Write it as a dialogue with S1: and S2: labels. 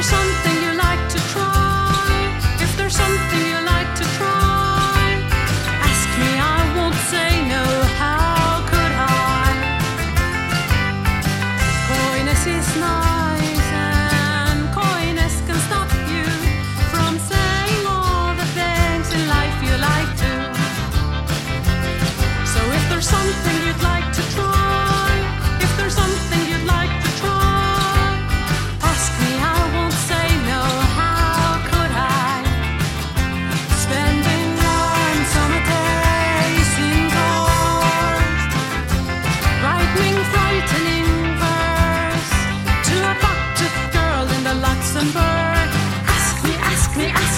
S1: there's something me. I